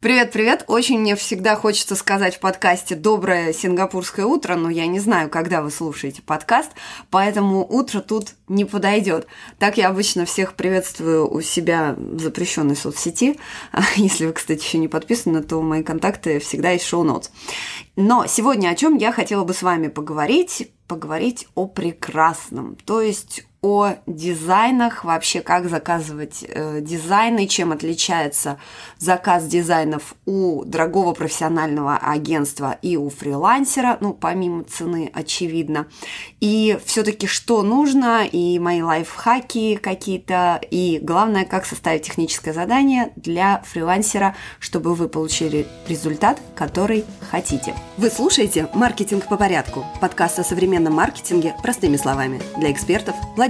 Привет-привет! Очень мне всегда хочется сказать в подкасте «Доброе сингапурское утро», но я не знаю, когда вы слушаете подкаст, поэтому утро тут не подойдет. Так я обычно всех приветствую у себя в запрещенной соцсети. Если вы, кстати, еще не подписаны, то мои контакты всегда есть шоу-нотс. Но сегодня о чем я хотела бы с вами поговорить? Поговорить о прекрасном, то есть о дизайнах, вообще как заказывать э, дизайны, чем отличается заказ дизайнов у дорогого профессионального агентства и у фрилансера, ну, помимо цены, очевидно. И все-таки что нужно, и мои лайфхаки какие-то, и главное, как составить техническое задание для фрилансера, чтобы вы получили результат, который хотите. Вы слушаете «Маркетинг по порядку» – подкаст о современном маркетинге простыми словами для экспертов, владельцев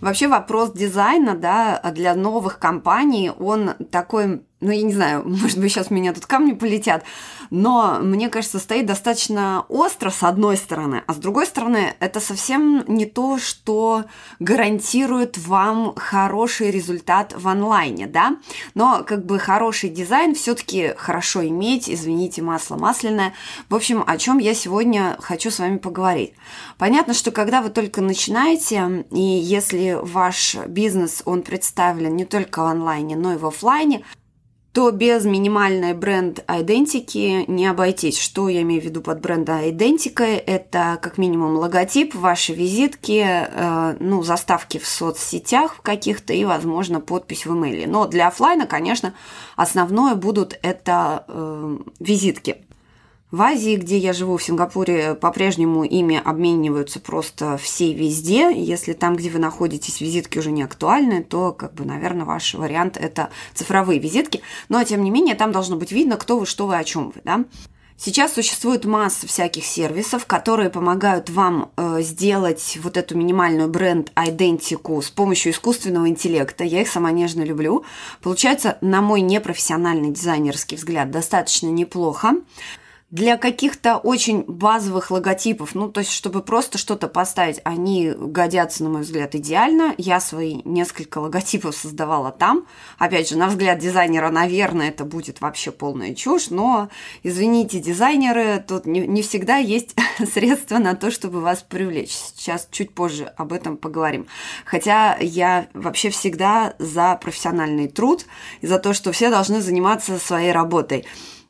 Вообще вопрос дизайна, да, для новых компаний, он такой ну, я не знаю, может быть, сейчас меня тут камни полетят, но мне кажется, стоит достаточно остро с одной стороны, а с другой стороны, это совсем не то, что гарантирует вам хороший результат в онлайне, да, но как бы хороший дизайн все-таки хорошо иметь, извините, масло масляное. В общем, о чем я сегодня хочу с вами поговорить. Понятно, что когда вы только начинаете, и если ваш бизнес, он представлен не только в онлайне, но и в офлайне, то без минимальной бренд-идентики не обойтись. Что я имею в виду под бренд-идентикой? Это как минимум логотип, ваши визитки, э, ну, заставки в соцсетях каких-то и, возможно, подпись в имейле. Но для офлайна, конечно, основное будут это э, визитки. В Азии, где я живу, в Сингапуре, по-прежнему ими обмениваются просто все везде. Если там, где вы находитесь, визитки уже не актуальны, то, как бы, наверное, ваш вариант – это цифровые визитки. Но, тем не менее, там должно быть видно, кто вы, что вы, о чем вы, да? Сейчас существует масса всяких сервисов, которые помогают вам э, сделать вот эту минимальную бренд-идентику с помощью искусственного интеллекта. Я их сама нежно люблю. Получается, на мой непрофессиональный дизайнерский взгляд, достаточно неплохо для каких-то очень базовых логотипов, ну, то есть, чтобы просто что-то поставить, они годятся, на мой взгляд, идеально. Я свои несколько логотипов создавала там. Опять же, на взгляд дизайнера, наверное, это будет вообще полная чушь, но, извините, дизайнеры, тут не, не всегда есть средства на то, чтобы вас привлечь. Сейчас чуть позже об этом поговорим. Хотя я вообще всегда за профессиональный труд и за то, что все должны заниматься своей работой.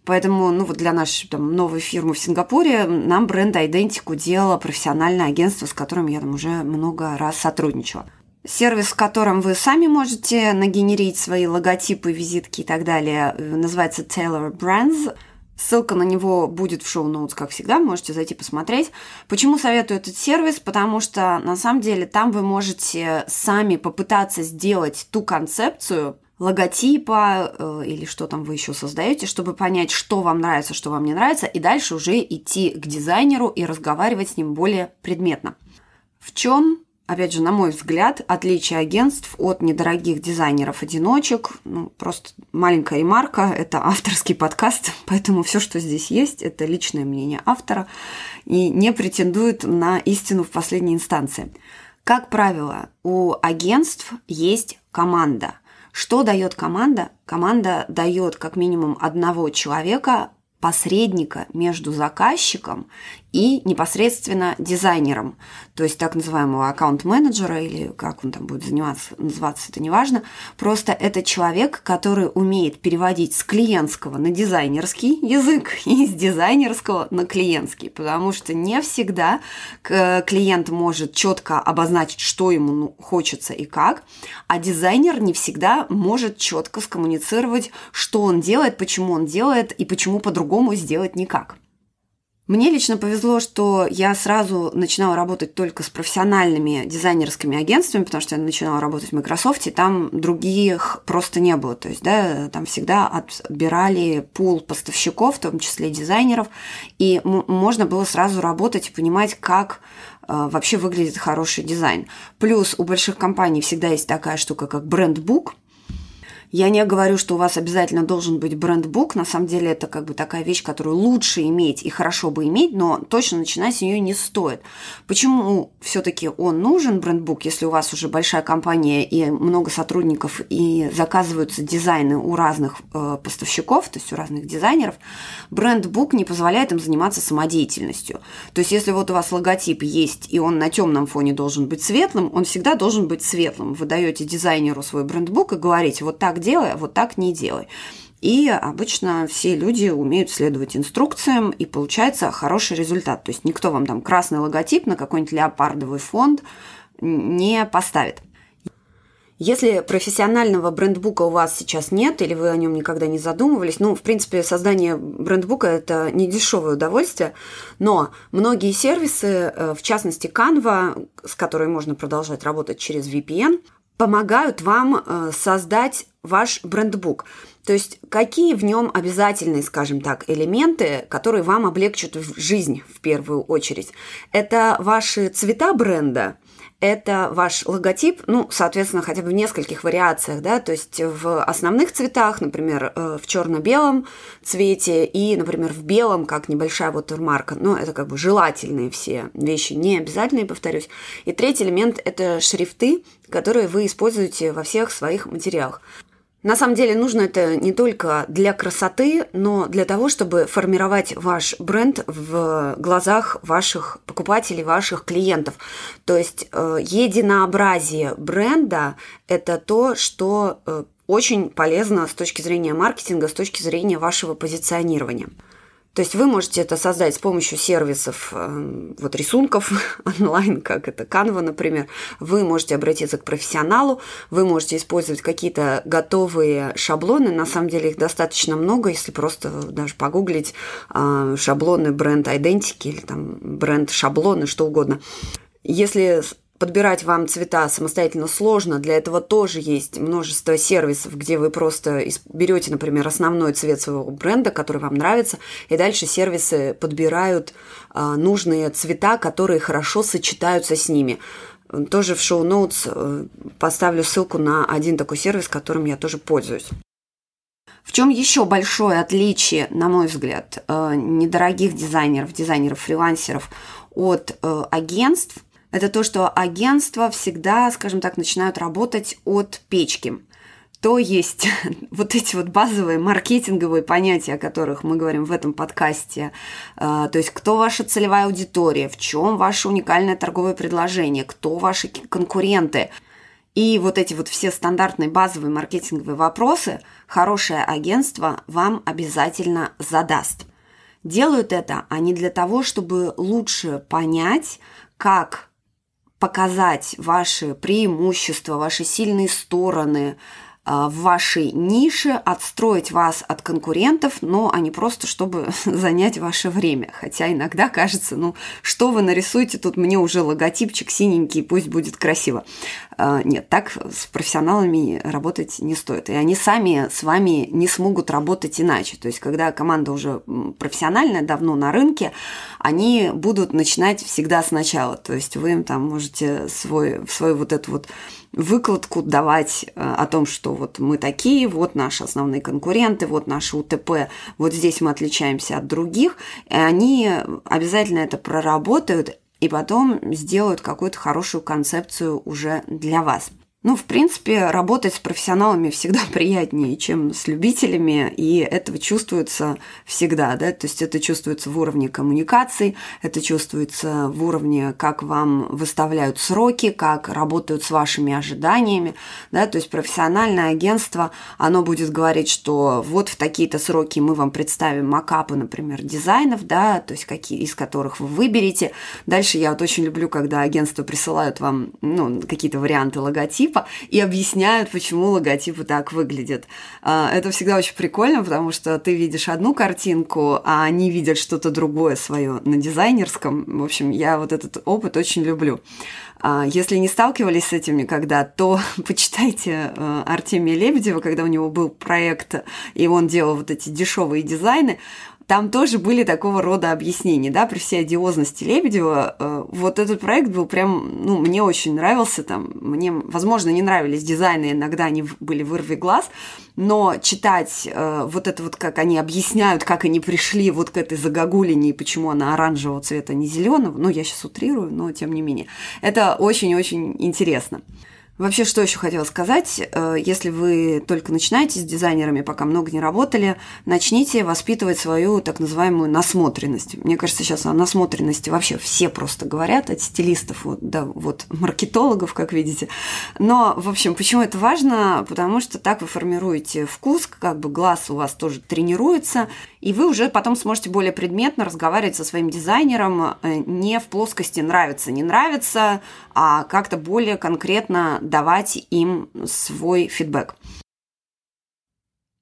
Поэтому, ну вот для нашей там, новой фирмы в Сингапуре нам бренд Идентику делало профессиональное агентство, с которым я там уже много раз сотрудничала. Сервис, в котором вы сами можете нагенерить свои логотипы, визитки и так далее, э, называется Taylor Brands. Ссылка на него будет в шоу-ноутс, как всегда, можете зайти посмотреть. Почему советую этот сервис? Потому что, на самом деле, там вы можете сами попытаться сделать ту концепцию, логотипа э, или что там вы еще создаете, чтобы понять, что вам нравится, что вам не нравится, и дальше уже идти к дизайнеру и разговаривать с ним более предметно. В чем, опять же, на мой взгляд, отличие агентств от недорогих дизайнеров-одиночек? Ну, просто маленькая ремарка, это авторский подкаст, поэтому все, что здесь есть, это личное мнение автора и не претендует на истину в последней инстанции. Как правило, у агентств есть команда – что дает команда? Команда дает как минимум одного человека, посредника между заказчиком и непосредственно дизайнером, то есть так называемого аккаунт-менеджера или как он там будет заниматься, называться, это не важно. Просто это человек, который умеет переводить с клиентского на дизайнерский язык и с дизайнерского на клиентский, потому что не всегда клиент может четко обозначить, что ему ну, хочется и как, а дизайнер не всегда может четко скоммуницировать, что он делает, почему он делает и почему по-другому сделать никак. Мне лично повезло, что я сразу начинала работать только с профессиональными дизайнерскими агентствами, потому что я начинала работать в Microsoft, и там других просто не было. То есть, да, там всегда отбирали пул поставщиков, в том числе дизайнеров, и можно было сразу работать и понимать, как э, вообще выглядит хороший дизайн. Плюс у больших компаний всегда есть такая штука, как брендбук – я не говорю, что у вас обязательно должен быть брендбук. На самом деле это как бы такая вещь, которую лучше иметь и хорошо бы иметь, но точно начинать с нее не стоит. Почему все-таки он нужен, брендбук, если у вас уже большая компания и много сотрудников и заказываются дизайны у разных э, поставщиков, то есть у разных дизайнеров, брендбук не позволяет им заниматься самодеятельностью. То есть если вот у вас логотип есть и он на темном фоне должен быть светлым, он всегда должен быть светлым. Вы даете дизайнеру свой брендбук и говорите, вот так делай, а вот так не делай. И обычно все люди умеют следовать инструкциям, и получается хороший результат. То есть никто вам там красный логотип на какой-нибудь леопардовый фонд не поставит. Если профессионального брендбука у вас сейчас нет, или вы о нем никогда не задумывались, ну, в принципе, создание брендбука – это не дешевое удовольствие, но многие сервисы, э, в частности Canva, с которой можно продолжать работать через VPN, помогают вам э, создать ваш брендбук. То есть какие в нем обязательные, скажем так, элементы, которые вам облегчат жизнь в первую очередь. Это ваши цвета бренда, это ваш логотип, ну, соответственно, хотя бы в нескольких вариациях, да, то есть в основных цветах, например, э, в черно-белом цвете и, например, в белом, как небольшая watermark, но это как бы желательные все вещи, не обязательные, повторюсь. И третий элемент – это шрифты, которые вы используете во всех своих материалах. На самом деле нужно это не только для красоты, но для того, чтобы формировать ваш бренд в глазах ваших покупателей, ваших клиентов. То есть э, единообразие бренда – это то, что э, очень полезно с точки зрения маркетинга, с точки зрения вашего позиционирования. То есть вы можете это создать с помощью сервисов, э, вот рисунков онлайн, как это Canva, например. Вы можете обратиться к профессионалу, вы можете использовать какие-то готовые шаблоны. На самом деле их достаточно много, если просто даже погуглить э, шаблоны бренд идентики или там бренд шаблоны, что угодно. Если подбирать вам цвета самостоятельно сложно. Для этого тоже есть множество сервисов, где вы просто берете, например, основной цвет своего бренда, который вам нравится, и дальше сервисы подбирают а, нужные цвета, которые хорошо сочетаются с ними. Тоже в шоу-ноутс э, поставлю ссылку на один такой сервис, которым я тоже пользуюсь. В чем еще большое отличие, на мой взгляд, э, недорогих дизайнеров, дизайнеров-фрилансеров от э, агентств, это то, что агентства всегда, скажем так, начинают работать от печки. То есть вот эти вот базовые маркетинговые понятия, о которых мы говорим в этом подкасте, э, то есть кто ваша целевая аудитория, в чем ваше уникальное торговое предложение, кто ваши конкуренты, и вот эти вот все стандартные базовые маркетинговые вопросы хорошее агентство вам обязательно задаст. Делают это они для того, чтобы лучше понять, как показать ваши преимущества, ваши сильные стороны, а, в вашей нише, отстроить вас от конкурентов, но а не просто, чтобы занять ваше время. Хотя иногда кажется, ну, что вы нарисуете, тут мне уже логотипчик синенький, пусть будет красиво. А, нет, так с профессионалами работать не стоит. И они сами с вами не смогут работать иначе. То есть, когда команда уже профессиональная, давно на рынке, они будут начинать всегда сначала. То есть, вы им там можете свой, свою вот эту вот выкладку давать э, о том, что вот мы такие, вот наши основные конкуренты, вот наши УТП, вот здесь мы отличаемся от других, и они обязательно это проработают и потом сделают какую-то хорошую концепцию уже для вас. Ну, в принципе, работать с профессионалами всегда приятнее, чем с любителями, и это чувствуется всегда, да, то есть это чувствуется в уровне коммуникаций, это чувствуется в уровне, как вам выставляют сроки, как работают с вашими ожиданиями, да, то есть профессиональное агентство, оно будет говорить, что вот в такие-то сроки мы вам представим макапы, например, дизайнов, да, то есть какие, из которых вы выберете. Дальше я вот очень люблю, когда агентства присылают вам, ну, какие-то варианты логотипа, логотипа и объясняют, почему логотипы так выглядят. А, это всегда очень прикольно, потому что ты видишь одну картинку, а они видят что-то другое свое на дизайнерском. В общем, я вот этот опыт очень люблю. А, если не сталкивались с этим никогда, то почитайте э, Артемия Лебедева, когда у него был проект, и он делал вот эти дешевые дизайны там тоже были такого рода объяснения, да, при всей одиозности Лебедева. Э, вот этот проект был прям, ну, мне очень нравился, там, мне, возможно, не нравились дизайны, иногда они были вырви глаз, но читать э, вот это вот, как они объясняют, как они пришли вот к этой загогулине и почему она оранжевого цвета, а не зеленого, ну, я сейчас утрирую, но тем не менее, это очень-очень интересно. Вообще, что еще хотела сказать, э, если вы только начинаете с дизайнерами, пока много не работали, начните воспитывать свою так называемую насмотренность. Мне кажется, сейчас о насмотренности вообще все просто говорят, от стилистов вот, до вот, маркетологов, как видите. Но, в общем, почему это важно? Потому что так вы формируете вкус, как бы глаз у вас тоже тренируется, и вы уже потом сможете более предметно разговаривать со своим дизайнером э, не в плоскости нравится, не нравится, а как-то более конкретно давать им свой фидбэк.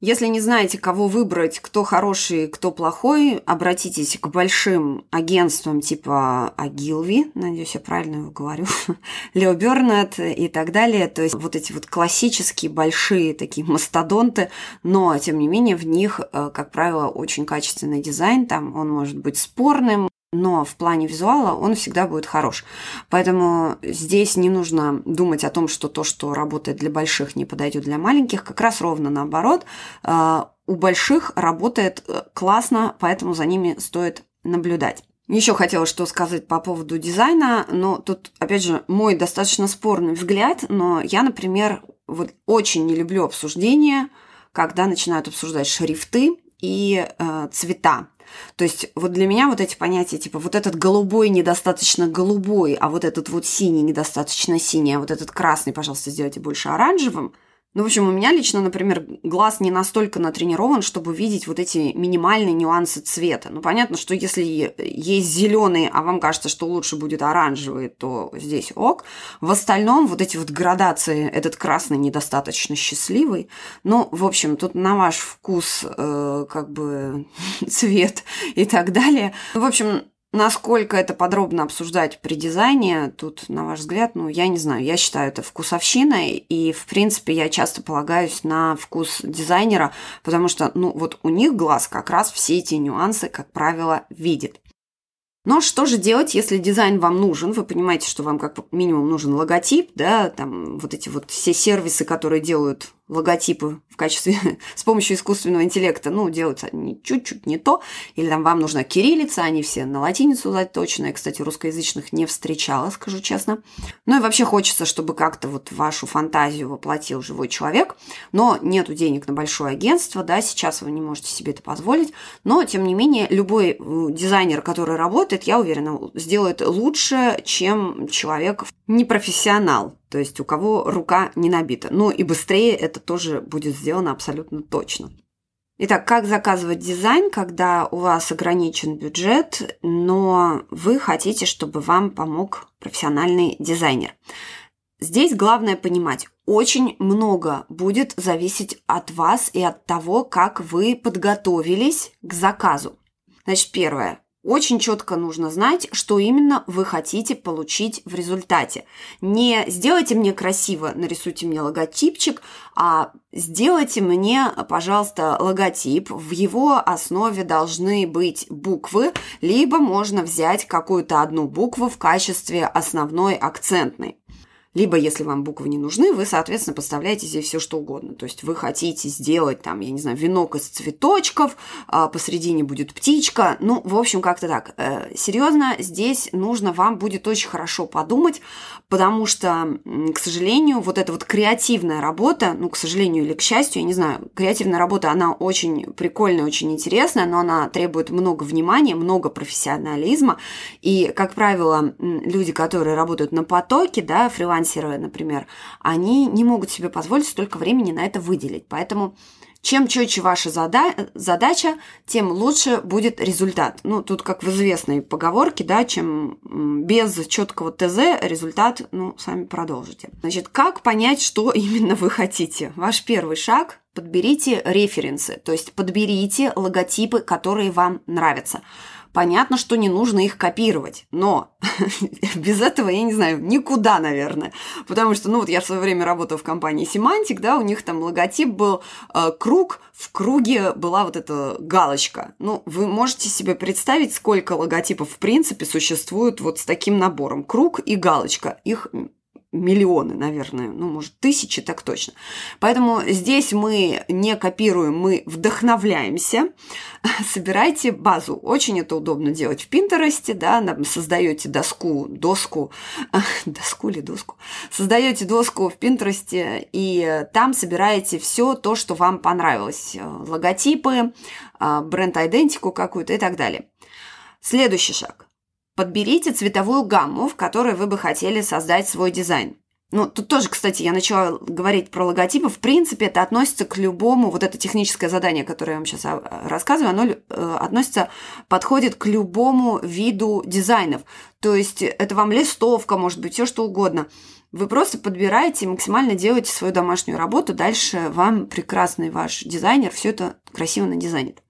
Если не знаете, кого выбрать, кто хороший, кто плохой, обратитесь к большим агентствам типа Агилви, надеюсь, я правильно его говорю, Лео Бернет и так далее. То есть вот эти вот классические большие такие мастодонты, но, тем не менее, в них, э, как правило, очень качественный дизайн. Там он может быть спорным, но в плане визуала он всегда будет хорош. Поэтому здесь не нужно думать о том, что то, что работает для больших, не подойдет для маленьких. Как раз ровно наоборот. А, у больших работает э, классно, поэтому за ними стоит наблюдать. Еще хотела что сказать по поводу дизайна, но тут, опять же, мой достаточно спорный взгляд, но я, например, вот очень не люблю обсуждения, когда начинают обсуждать шрифты и э, цвета. То есть вот для меня вот эти понятия, типа вот этот голубой недостаточно голубой, а вот этот вот синий недостаточно синий, а вот этот красный, пожалуйста, сделайте больше оранжевым – ну, в общем, у меня лично, например, глаз не настолько натренирован, чтобы видеть вот эти минимальные нюансы цвета. Ну, понятно, что если есть зеленый, а вам кажется, что лучше будет оранжевый, то здесь ок. В остальном вот эти вот градации, этот красный недостаточно счастливый. Ну, в общем, тут на ваш вкус э, как бы цвет и так далее. В общем, Насколько это подробно обсуждать при дизайне, тут, на ваш взгляд, ну, я не знаю, я считаю это вкусовщиной, и, в принципе, я часто полагаюсь на вкус дизайнера, потому что, ну, вот у них глаз как раз все эти нюансы, как правило, видит. Но что же делать, если дизайн вам нужен? Вы понимаете, что вам как минимум нужен логотип, да, там вот эти вот все сервисы, которые делают логотипы в качестве с помощью искусственного интеллекта, ну, делаются они чуть-чуть не то, или там вам нужна кириллица, они все на латиницу заточены. Я, кстати, русскоязычных не встречала, скажу честно. Ну и вообще хочется, чтобы как-то вот вашу фантазию воплотил живой человек, но нету денег на большое агентство, да, сейчас вы не можете себе это позволить, но, тем не менее, любой э, дизайнер, который работает, я уверена, сделает лучше, чем человек непрофессионал, то есть у кого рука не набита. Ну и быстрее это тоже будет сделано абсолютно точно. Итак, как заказывать дизайн, когда у вас ограничен бюджет, но вы хотите, чтобы вам помог профессиональный дизайнер? Здесь главное понимать, очень много будет зависеть от вас и от того, как вы подготовились к заказу. Значит, первое. Очень четко нужно знать, что именно вы хотите получить в результате. Не сделайте мне красиво, нарисуйте мне логотипчик, а сделайте мне, пожалуйста, логотип. В его основе должны быть буквы, либо можно взять какую-то одну букву в качестве основной акцентной. Либо, если вам буквы не нужны, вы, соответственно, подставляете здесь все, что угодно. То есть вы хотите сделать, там, я не знаю, венок из цветочков, а посередине будет птичка. Ну, в общем, как-то так. Э, серьезно, здесь нужно вам будет очень хорошо подумать, потому что, к сожалению, вот эта вот креативная работа, ну, к сожалению или к счастью, я не знаю, креативная работа, она очень прикольная, очень интересная, но она требует много внимания, много профессионализма. И, как правило, люди, которые работают на потоке, да, фрилансеры, например, они не могут себе позволить столько времени на это выделить. Поэтому Чем четче ваша зада- задача, тем лучше будет результат. Ну, тут как в известной поговорке, да, чем без четкого ТЗ результат, ну, сами продолжите. Значит, как понять, что именно вы хотите? Ваш первый шаг – подберите референсы, то есть подберите логотипы, которые вам нравятся. Понятно, что не нужно их копировать, но без этого, я не знаю, никуда, наверное. Потому что, ну вот я в свое время работала в компании Semantic, да, у них там логотип был э, круг, в круге была вот эта галочка. Ну, вы можете себе представить, сколько логотипов в принципе существует вот с таким набором. Круг и галочка. Их миллионы, наверное, ну, может, тысячи, так точно. Поэтому здесь мы не копируем, мы вдохновляемся. Собирайте базу. Очень это удобно делать в Пинтересте, да, создаете доску, доску, доску или доску, создаете доску в Пинтересте, и там собираете все то, что вам понравилось. Логотипы, а, бренд-идентику какую-то и так далее. Следующий шаг. Подберите цветовую гамму, в которой вы бы хотели создать свой дизайн. Ну, тут тоже, кстати, я начала говорить про логотипы. В принципе, это относится к любому, вот это техническое задание, которое я вам сейчас а, рассказываю, оно э, относится, подходит к любому виду дизайнов. То есть это вам листовка, может быть, все что угодно. Вы просто подбираете максимально делаете свою домашнюю работу. Дальше вам прекрасный ваш дизайнер все это красиво надизайнит.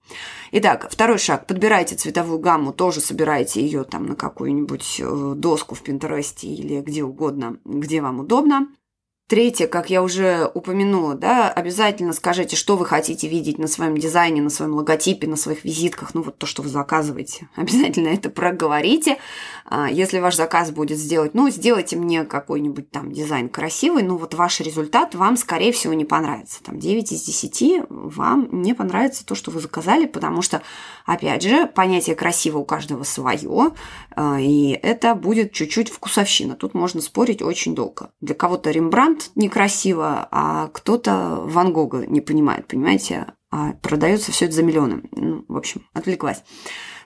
Итак, второй шаг. Подбирайте цветовую гамму, тоже собирайте ее там на какую-нибудь э, доску в Пинтересте или где угодно, где вам удобно. Третье, как я уже упомянула, да, обязательно скажите, что вы хотите видеть на своем дизайне, на своем логотипе, на своих визитках, ну вот то, что вы заказываете. Обязательно это проговорите. А, если ваш заказ будет сделать, ну, сделайте мне какой-нибудь там дизайн красивый, ну вот ваш результат вам, скорее всего, не понравится. Там 9 из 10 вам не понравится то, что вы заказали, потому что, опять же, понятие красиво у каждого свое, а, и это будет чуть-чуть вкусовщина. Тут можно спорить очень долго. Для кого-то Рембрандт Рембрандт некрасиво, а кто-то Ван Гога не понимает, понимаете? А продается все это за миллионы. Ну, в общем, отвлеклась.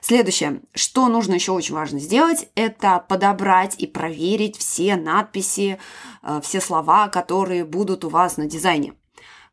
Следующее, что нужно еще очень важно сделать, это подобрать и проверить все надписи, э, все слова, которые будут у вас на дизайне.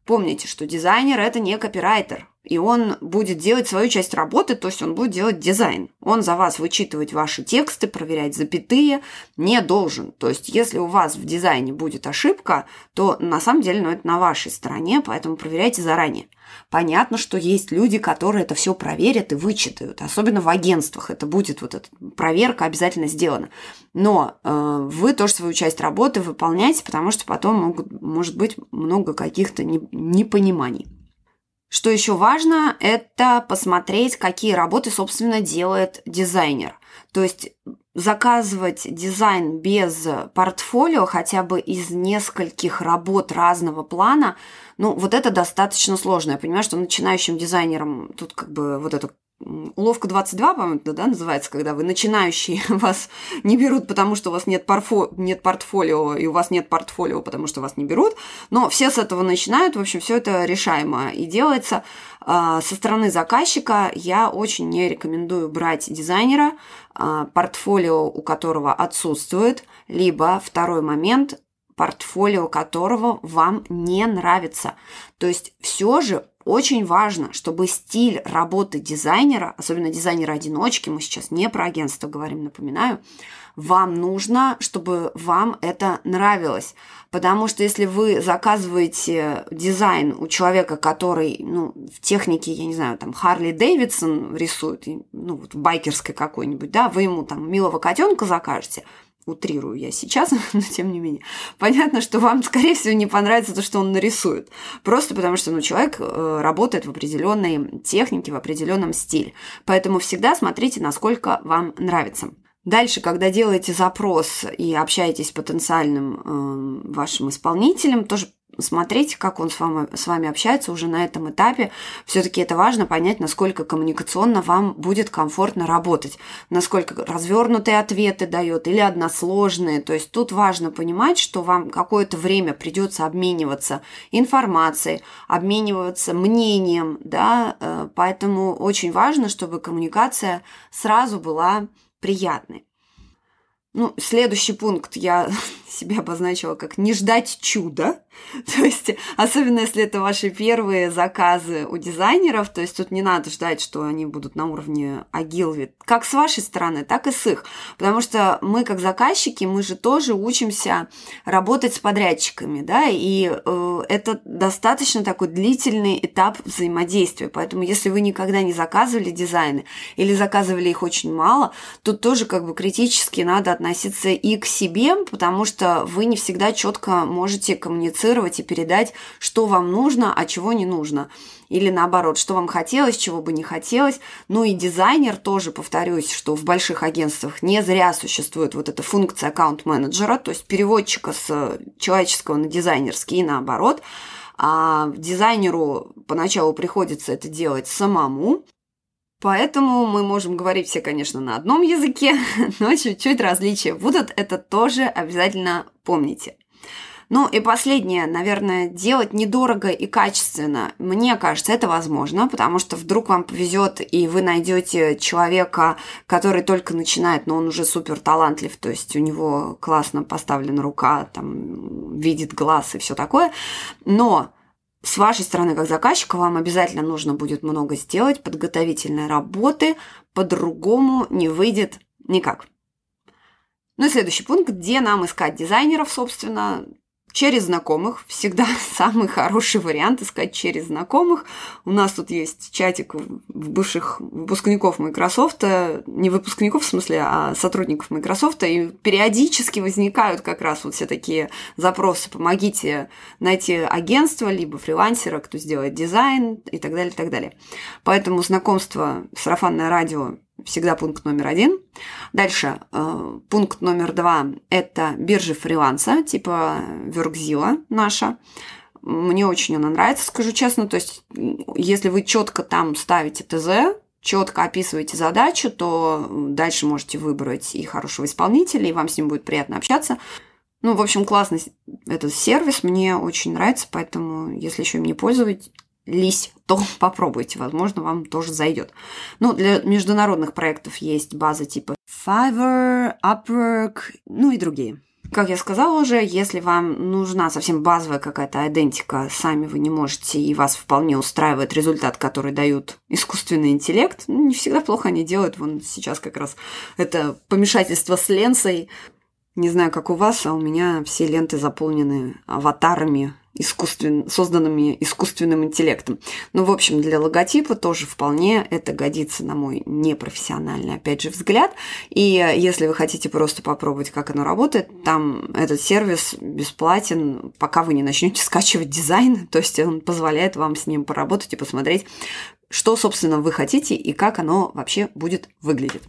Помните, что дизайнер это не копирайтер, и он будет делать свою часть работы, то есть он будет делать дизайн. Он за вас вычитывать ваши тексты, проверять запятые не должен. То есть если у вас в дизайне будет ошибка, то на самом деле ну, это на вашей стороне, поэтому проверяйте заранее. Понятно, что есть люди, которые это все проверят и вычитают, особенно в агентствах. Это будет вот эта проверка обязательно сделана. Но э, вы тоже свою часть работы выполняйте, потому что потом могут, может быть много каких-то непониманий. Что еще важно, это посмотреть, какие работы, собственно, делает дизайнер. То есть заказывать дизайн без портфолио хотя бы из нескольких работ разного плана, ну, вот это достаточно сложно. Я понимаю, что начинающим дизайнерам тут как бы вот это Уловка 22, по-моему, да, называется, когда вы начинающие, вас не берут, потому что у вас нет, парфо, нет портфолио, и у вас нет портфолио, потому что вас не берут. Но все с этого начинают, в общем, все это решаемо и делается. А, со стороны заказчика я очень не рекомендую брать дизайнера, а, портфолио у которого отсутствует, либо второй момент, портфолио которого вам не нравится. То есть все же очень важно, чтобы стиль работы дизайнера, особенно дизайнера-одиночки, мы сейчас не про агентство говорим, напоминаю, вам нужно, чтобы вам это нравилось. Потому что если вы заказываете дизайн у человека, который, ну, в технике, я не знаю, там, Харли Дэвидсон рисует, ну, вот байкерской какой-нибудь, да, вы ему там милого котенка закажете – утрирую я сейчас, но тем не менее. Понятно, что вам, скорее всего, не понравится то, что он нарисует. Просто потому что ну, человек э, работает в определенной технике, в определенном стиле. Поэтому всегда смотрите, насколько вам нравится. Дальше, когда делаете запрос и общаетесь с потенциальным э, вашим исполнителем, тоже смотреть, как он с вами, с вами общается уже на этом этапе. Все-таки это важно понять, насколько коммуникационно вам будет комфортно работать, насколько развернутые ответы дает или односложные. То есть тут важно понимать, что вам какое-то время придется обмениваться информацией, обмениваться мнением, да, э, поэтому очень важно, чтобы коммуникация сразу была приятной. Ну, следующий пункт я себе обозначила как не ждать чуда. То есть, особенно если это ваши первые заказы у дизайнеров, то есть тут не надо ждать, что они будут на уровне Agilvit, как с вашей стороны, так и с их. Потому что мы, как заказчики, мы же тоже учимся работать с подрядчиками, да, и э, это достаточно такой длительный этап взаимодействия. Поэтому, если вы никогда не заказывали дизайны или заказывали их очень мало, тут тоже как бы критически надо относиться и к себе, потому что вы не всегда четко можете коммуницировать и передать, что вам нужно, а чего не нужно. Или наоборот, что вам хотелось, чего бы не хотелось. Ну и дизайнер тоже, повторюсь, что в больших агентствах не зря существует вот эта функция аккаунт-менеджера, то есть переводчика с человеческого на дизайнерский и наоборот. А дизайнеру поначалу приходится это делать самому, Поэтому мы можем говорить все, конечно, на одном языке, но чуть-чуть различия будут, это тоже обязательно помните. Ну и последнее, наверное, делать недорого и качественно. Мне кажется, это возможно, потому что вдруг вам повезет, и вы найдете человека, который только начинает, но он уже супер талантлив, то есть у него классно поставлена рука, там, видит глаз и все такое. Но с вашей стороны, как заказчика, вам обязательно нужно будет много сделать подготовительной работы, по-другому не выйдет никак. Ну и следующий пункт, где нам искать дизайнеров, собственно, через знакомых. Всегда самый хороший вариант искать через знакомых. У нас тут есть чатик бывших выпускников Microsoft, не выпускников в смысле, а сотрудников Microsoft, и периодически возникают как раз вот все такие запросы «помогите найти агентство, либо фрилансера, кто сделает дизайн» и так далее, и так далее. Поэтому знакомство, сарафанное радио всегда пункт номер один. Дальше, э, пункт номер два – это биржи фриланса, типа Веркзила наша. Мне очень она нравится, скажу честно. То есть, если вы четко там ставите ТЗ, четко описываете задачу, то дальше можете выбрать и хорошего исполнителя, и вам с ним будет приятно общаться. Ну, в общем, классный этот сервис, мне очень нравится, поэтому, если еще им не пользуетесь, лись, то попробуйте, возможно, вам тоже зайдет. Ну, для международных проектов есть базы типа Fiverr, Upwork, ну и другие. Как я сказала уже, если вам нужна совсем базовая какая-то идентика, сами вы не можете, и вас вполне устраивает результат, который дают искусственный интеллект, ну, не всегда плохо они делают. Вон сейчас как раз это помешательство с ленсой. Не знаю, как у вас, а у меня все ленты заполнены аватарами искусствен... созданными искусственным интеллектом. Ну, в общем, для логотипа тоже вполне это годится, на мой непрофессиональный, опять же, взгляд. И если вы хотите просто попробовать, как оно работает, там этот сервис бесплатен, пока вы не начнете скачивать дизайн, то есть он позволяет вам с ним поработать и посмотреть, что, собственно, вы хотите и как оно вообще будет выглядеть.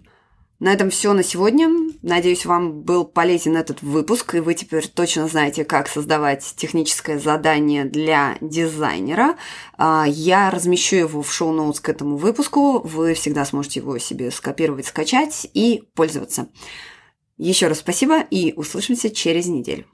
На этом все на сегодня. Надеюсь, вам был полезен этот выпуск, и вы теперь точно знаете, как создавать техническое задание для дизайнера. А, я размещу его в шоу-ноутс к этому выпуску. Вы всегда сможете его себе скопировать, скачать и пользоваться. Еще раз спасибо и услышимся через неделю.